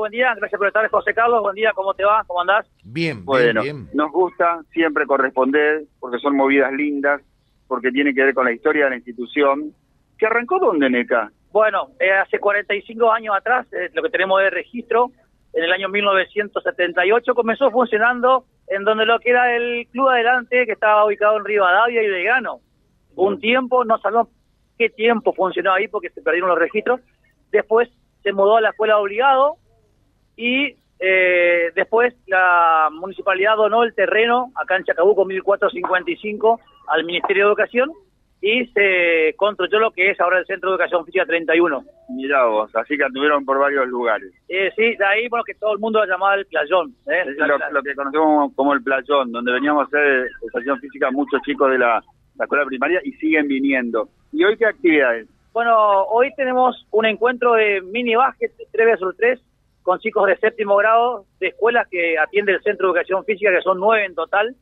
buen día. Gracias por estar, José Carlos. Buen día, ¿cómo te va? ¿Cómo andás? Bien, Bueno, bien, bien. nos gusta siempre corresponder porque son movidas lindas, porque tiene que ver con la historia de la institución. ¿Que arrancó dónde, Neca? Bueno, eh, hace 45 años atrás, eh, lo que tenemos de registro, en el año 1978 comenzó funcionando en donde lo que era el Club Adelante, que estaba ubicado en Rivadavia y Belgrano. Un tiempo, no sabemos qué tiempo funcionó ahí porque se perdieron los registros. Después se mudó a la escuela obligado y eh, después la municipalidad donó el terreno acá en Chacabuco 1455 al Ministerio de Educación y se construyó lo que es ahora el Centro de Educación Física 31. Mirá vos, así que anduvieron por varios lugares. Eh, sí, de ahí, bueno, que todo el mundo lo llamaba el playón. ¿eh? Lo, lo que conocemos como el playón, donde veníamos a hacer educación física muchos chicos de la, la escuela primaria y siguen viniendo. ¿Y hoy qué actividades? Bueno, hoy tenemos un encuentro de mini básquet 3 vs 3 con chicos de séptimo grado de escuelas que atiende el Centro de Educación Física, que son nueve en total,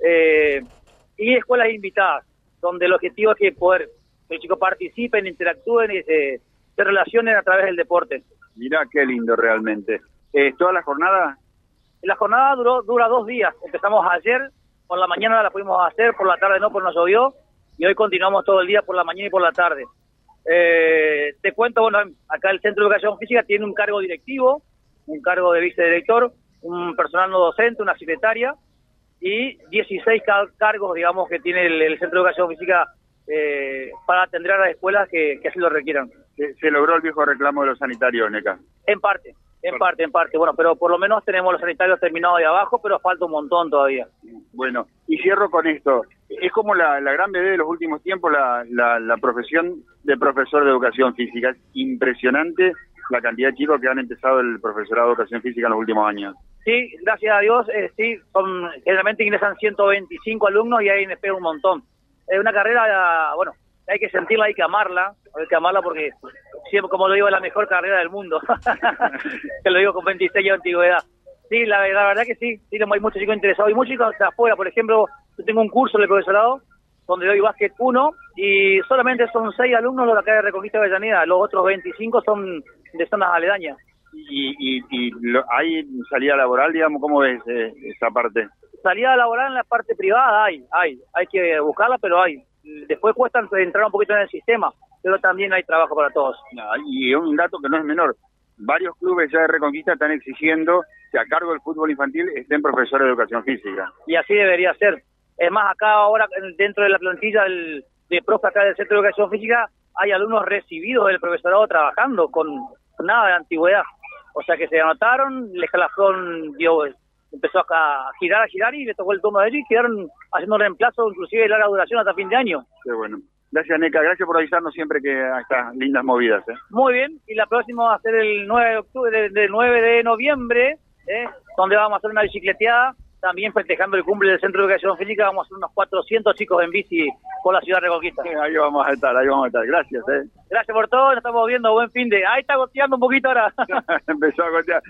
eh, y escuelas invitadas, donde el objetivo es que poder que los chicos participen, interactúen y se, se relacionen a través del deporte. Mirá qué lindo realmente. Eh, ¿Toda la jornada? La jornada duró dura dos días. Empezamos ayer, por la mañana la pudimos hacer, por la tarde no, porque nos llovió, y hoy continuamos todo el día por la mañana y por la tarde. Eh, te cuento, bueno, acá el Centro de Educación Física tiene un cargo directivo, un cargo de vicedirector, un personal no docente, una secretaria y 16 ca- cargos, digamos, que tiene el, el Centro de Educación Física eh, para atender a las escuelas que, que así lo requieran. Se, se logró el viejo reclamo de los sanitarios, Neca. En parte, en parte, en parte. Bueno, pero por lo menos tenemos los sanitarios terminados de abajo, pero falta un montón todavía. Bueno, y cierro con esto. Es como la, gran bebé de los últimos tiempos, la, la, la profesión de profesor de educación física. Es impresionante la cantidad de chicos que han empezado el profesorado de educación física en los últimos años. Sí, gracias a Dios, eh, sí, son, generalmente ingresan 125 alumnos y ahí me espera un montón. Es una carrera, bueno, hay que sentirla, hay que amarla, hay que amarla porque siempre, como lo digo, es la mejor carrera del mundo. Te lo digo con 26 años de antigüedad. Sí, la, la verdad que sí, sí, hay muchos chicos interesados y muchos chicos de afuera. Por ejemplo, yo tengo un curso de profesorado donde doy básquet 1 y solamente son 6 alumnos los de acá de Reconquista de Avellaneda, los otros 25 son de zonas aledañas. Y, y, y lo- hay salida laboral, digamos, ¿cómo ves eh, esa parte? salida laboral en la parte privada hay, hay, hay que buscarla, pero hay. Después cuesta entrar un poquito en el sistema, pero también hay trabajo para todos. Y un dato que no es menor, varios clubes ya de Reconquista están exigiendo que a cargo del fútbol infantil estén profesores de educación física. Y así debería ser. Es más, acá ahora en- dentro de la plantilla del, de profe acá del Centro de Educación Física hay alumnos recibidos del profesorado trabajando con nada de antigüedad. O sea que se anotaron, el escalafón dio, empezó acá a girar, a girar y le tocó el turno de ellos y quedaron haciendo un reemplazo inclusive de larga duración hasta fin de año. Qué bueno. Gracias, Neca. Gracias por avisarnos siempre que estas lindas movidas. ¿eh? Muy bien, y la próxima va a ser el 9 de octubre, de 9 de noviembre, ¿eh? donde vamos a hacer una bicicleteada, también festejando el cumple del Centro de Educación Física, vamos a hacer unos 400 chicos en bici por la ciudad de Reconquista. Ahí vamos a estar, ahí vamos a estar. Gracias. ¿eh? Gracias por todo, nos estamos viendo, buen fin de... Ahí está goteando un poquito ahora. Empezó a gotear.